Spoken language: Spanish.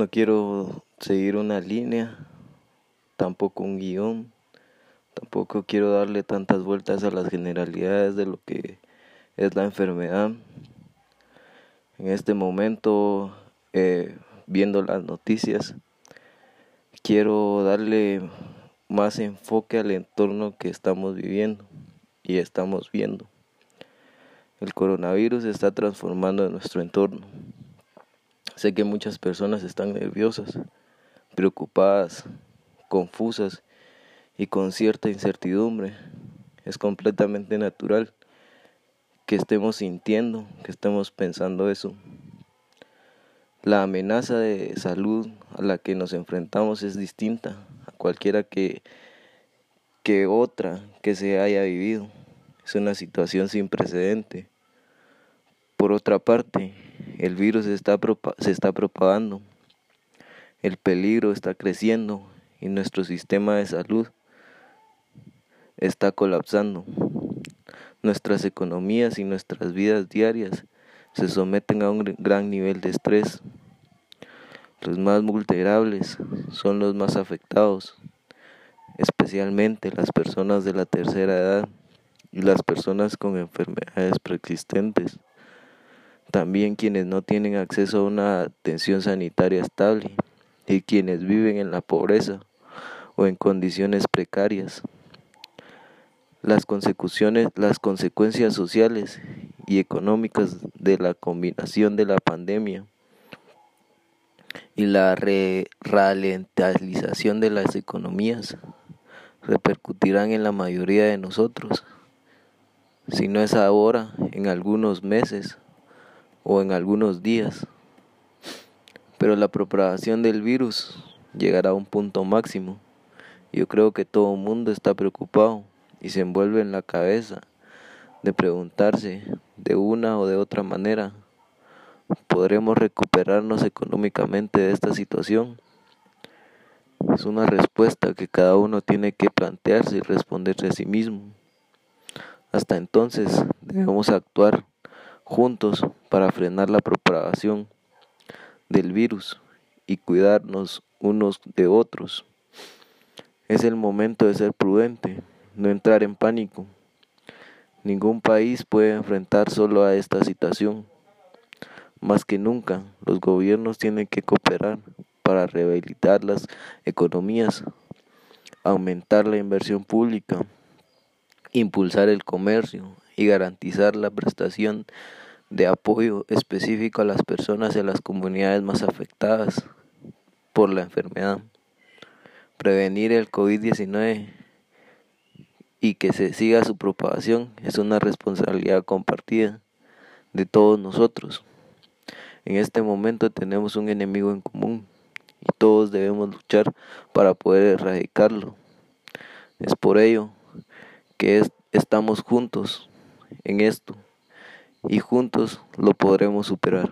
No quiero seguir una línea, tampoco un guion, tampoco quiero darle tantas vueltas a las generalidades de lo que es la enfermedad. En este momento, eh, viendo las noticias, quiero darle más enfoque al entorno que estamos viviendo y estamos viendo. El coronavirus está transformando nuestro entorno. Sé que muchas personas están nerviosas, preocupadas, confusas y con cierta incertidumbre. Es completamente natural que estemos sintiendo, que estemos pensando eso. La amenaza de salud a la que nos enfrentamos es distinta a cualquiera que, que otra que se haya vivido. Es una situación sin precedente. Por otra parte, el virus está se está propagando, el peligro está creciendo y nuestro sistema de salud está colapsando. Nuestras economías y nuestras vidas diarias se someten a un gran nivel de estrés. Los más vulnerables son los más afectados, especialmente las personas de la tercera edad y las personas con enfermedades preexistentes. También quienes no tienen acceso a una atención sanitaria estable y quienes viven en la pobreza o en condiciones precarias. Las consecuciones, las consecuencias sociales y económicas de la combinación de la pandemia y la ralentización de las economías repercutirán en la mayoría de nosotros. Si no es ahora, en algunos meses o en algunos días. Pero la propagación del virus llegará a un punto máximo. Yo creo que todo mundo está preocupado y se envuelve en la cabeza de preguntarse de una o de otra manera, ¿podremos recuperarnos económicamente de esta situación? Es una respuesta que cada uno tiene que plantearse y responderse a sí mismo. Hasta entonces debemos actuar juntos para frenar la propagación del virus y cuidarnos unos de otros. Es el momento de ser prudente, no entrar en pánico. Ningún país puede enfrentar solo a esta situación. Más que nunca, los gobiernos tienen que cooperar para rehabilitar las economías, aumentar la inversión pública, impulsar el comercio y garantizar la prestación de apoyo específico a las personas de las comunidades más afectadas por la enfermedad. Prevenir el COVID-19 y que se siga su propagación es una responsabilidad compartida de todos nosotros. En este momento tenemos un enemigo en común y todos debemos luchar para poder erradicarlo. Es por ello que estamos juntos en esto y juntos lo podremos superar.